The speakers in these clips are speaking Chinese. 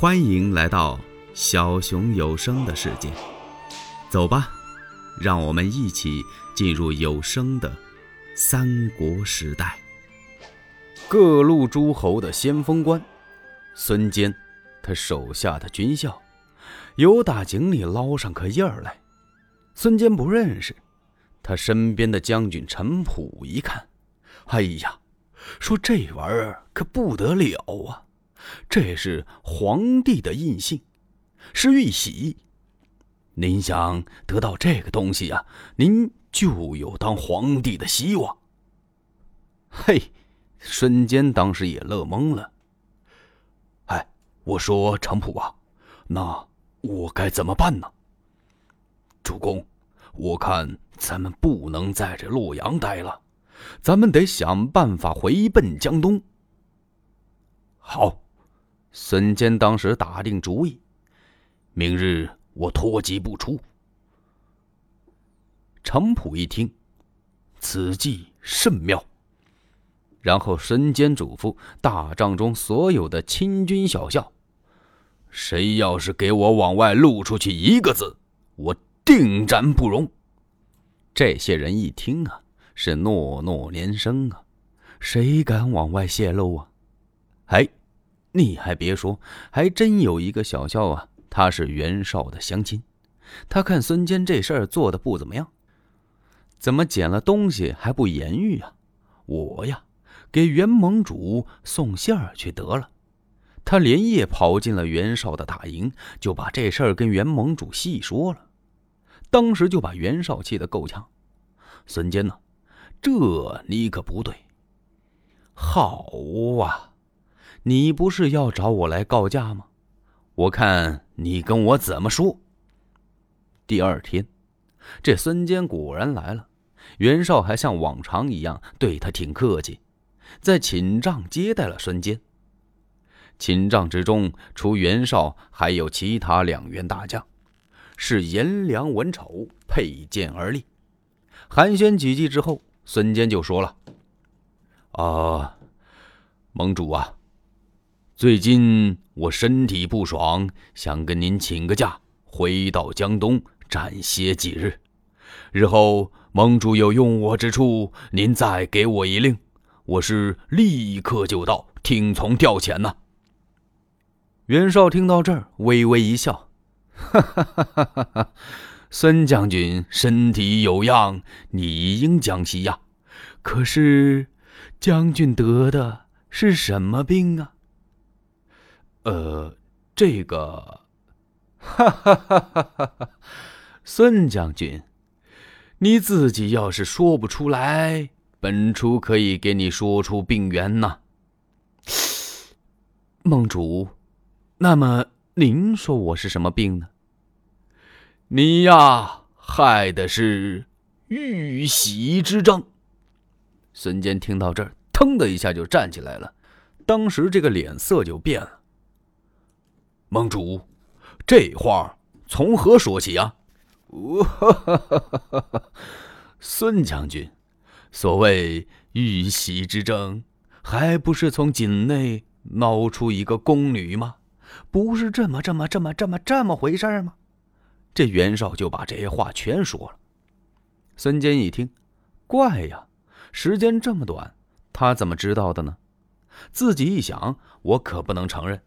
欢迎来到小熊有声的世界，走吧，让我们一起进入有声的三国时代。各路诸侯的先锋官孙坚，他手下的军校，由打井里捞上颗印儿来。孙坚不认识，他身边的将军陈普一看，哎呀，说这玩意儿可不得了啊！这是皇帝的印信，是玉玺。您想得到这个东西呀，您就有当皇帝的希望。嘿，孙坚当时也乐懵了。哎，我说程普啊，那我该怎么办呢？主公，我看咱们不能在这洛阳待了，咱们得想办法回奔江东。好。孙坚当时打定主意，明日我脱籍不出。程普一听，此计甚妙。然后孙坚嘱咐大帐中所有的亲军小校：“谁要是给我往外露出去一个字，我定斩不容。”这些人一听啊，是诺诺连声啊，谁敢往外泄露啊？哎。你还别说，还真有一个小校啊，他是袁绍的乡亲。他看孙坚这事儿做的不怎么样，怎么捡了东西还不言语啊？我呀，给袁盟主送信儿去得了。他连夜跑进了袁绍的大营，就把这事儿跟袁盟主细说了。当时就把袁绍气得够呛。孙坚呢，这你可不对。好啊。你不是要找我来告假吗？我看你跟我怎么说。第二天，这孙坚果然来了，袁绍还像往常一样对他挺客气，在寝帐接待了孙坚。寝帐之中，除袁绍，还有其他两员大将，是颜良、文丑佩剑而立。寒暄几句之后，孙坚就说了：“啊，盟主啊。”最近我身体不爽，想跟您请个假，回到江东暂歇几日。日后盟主有用我之处，您再给我一令，我是立刻就到，听从调遣呐。袁绍听到这儿，微微一笑，哈哈哈哈哈哈！孙将军身体有恙，理应江西呀。可是将军得的是什么病啊？呃，这个，哈哈哈哈哈哈！孙将军，你自己要是说不出来，本初可以给你说出病源呐。梦主，那么您说我是什么病呢？你呀，害的是玉玺之争。孙坚听到这儿，腾的一下就站起来了，当时这个脸色就变了。盟主，这话从何说起啊？孙将军，所谓玉玺之争，还不是从井内捞出一个宫女吗？不是这么、这么、这么、这么、这么回事吗？这袁绍就把这些话全说了。孙坚一听，怪呀，时间这么短，他怎么知道的呢？自己一想，我可不能承认。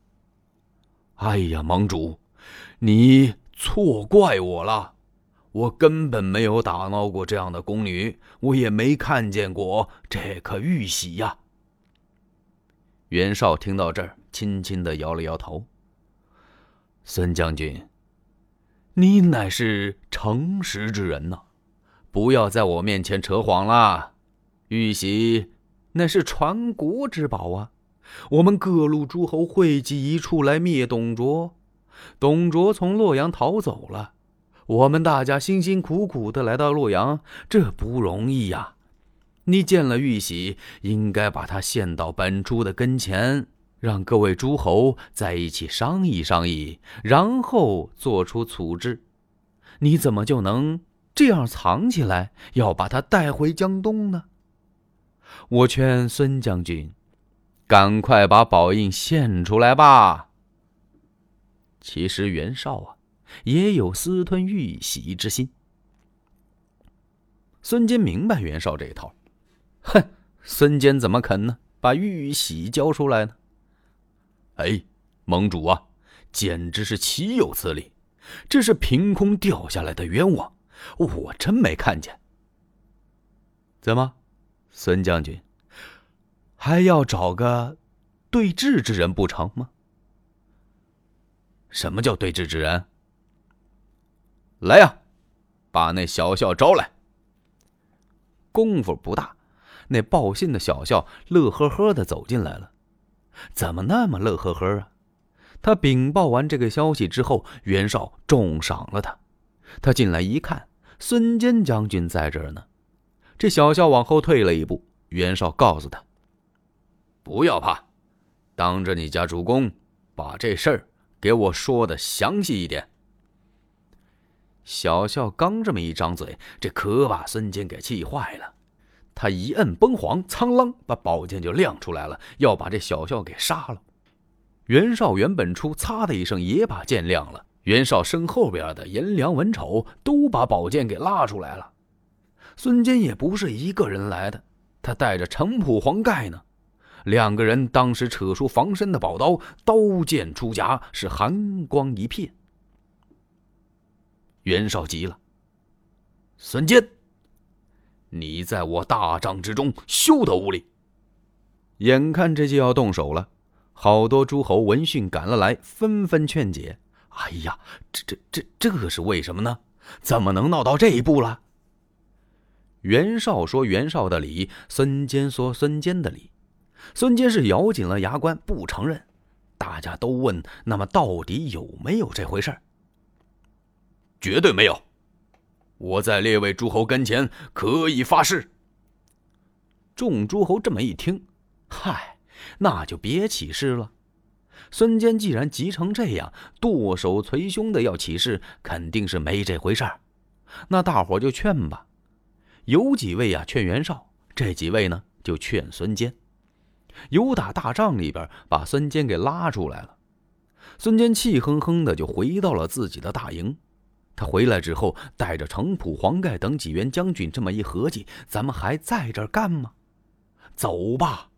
哎呀，盟主，你错怪我了，我根本没有打闹过这样的宫女，我也没看见过这颗玉玺呀。袁绍听到这儿，轻轻的摇了摇头。孙将军，你乃是诚实之人呐，不要在我面前扯谎了。玉玺那是传国之宝啊。我们各路诸侯汇集一处来灭董卓，董卓从洛阳逃走了，我们大家辛辛苦苦的来到洛阳，这不容易呀！你见了玉玺，应该把他献到本初的跟前，让各位诸侯在一起商议商议，然后做出处置。你怎么就能这样藏起来，要把他带回江东呢？我劝孙将军。赶快把宝印献出来吧！其实袁绍啊，也有私吞玉玺之心。孙坚明白袁绍这一套，哼，孙坚怎么肯呢？把玉玺交出来呢？哎，盟主啊，简直是岂有此理！这是凭空掉下来的冤枉，我真没看见。怎么，孙将军还要找个对质之人不成吗？什么叫对质之人？来呀，把那小校招来。功夫不大，那报信的小校乐呵呵的走进来了。怎么那么乐呵呵啊？他禀报完这个消息之后，袁绍重赏了他。他进来一看，孙坚将军在这儿呢。这小校往后退了一步，袁绍告诉他：“不要怕，当着你家主公，把这事儿给我说的详细一点。”小校刚这么一张嘴，这可把孙坚给气坏了。他一摁崩簧，苍啷，把宝剑就亮出来了，要把这小校给杀了。袁绍原本出，擦的一声也把剑亮了。袁绍身后边的颜良、文丑都把宝剑给拉出来了。孙坚也不是一个人来的，他带着程普、黄盖呢。两个人当时扯出防身的宝刀，刀剑出匣，是寒光一片。袁绍急了：“孙坚，你在我大帐之中休得无礼！”眼看着就要动手了，好多诸侯闻讯赶了来，纷纷劝解：“哎呀，这、这、这、这是为什么呢？怎么能闹到这一步了？”袁绍说：“袁绍的理。”孙坚说：“孙坚的理。”孙坚是咬紧了牙关，不承认。大家都问：“那么到底有没有这回事？”绝对没有！我在列位诸侯跟前可以发誓。众诸侯这么一听，嗨，那就别起誓了。孙坚既然急成这样，剁手捶胸的要起誓，肯定是没这回事儿。那大伙就劝吧。有几位呀劝袁绍，这几位呢就劝孙坚。有打大帐里边把孙坚给拉出来了。孙坚气哼哼的就回到了自己的大营。他回来之后，带着程普、黄盖等几员将军，这么一合计，咱们还在这儿干吗？走吧。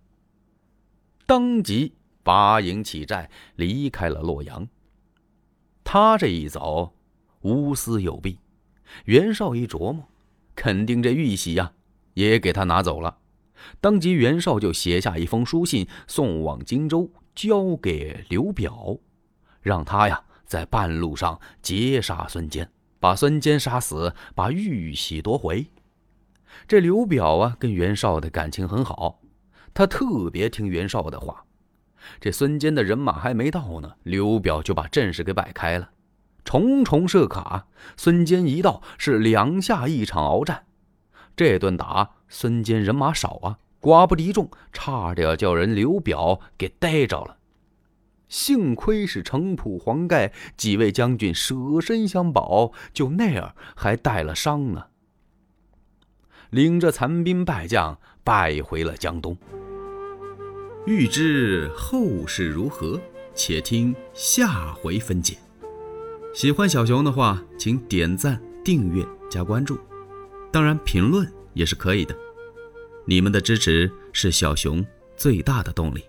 当即拔营起寨，离开了洛阳。他这一走，无私有弊。袁绍一琢磨。肯定这玉玺呀，也给他拿走了。当即，袁绍就写下一封书信，送往荆州，交给刘表，让他呀在半路上截杀孙坚，把孙坚杀死，把玉玺夺回。这刘表啊，跟袁绍的感情很好，他特别听袁绍的话。这孙坚的人马还没到呢，刘表就把阵势给摆开了。重重设卡，孙坚一到是两下一场鏖战。这顿打，孙坚人马少啊，寡不敌众，差点叫人刘表给逮着了。幸亏是程普、黄盖几位将军舍身相保，就那样还带了伤呢。领着残兵败将败回了江东。欲知后事如何，且听下回分解。喜欢小熊的话，请点赞、订阅、加关注，当然评论也是可以的。你们的支持是小熊最大的动力。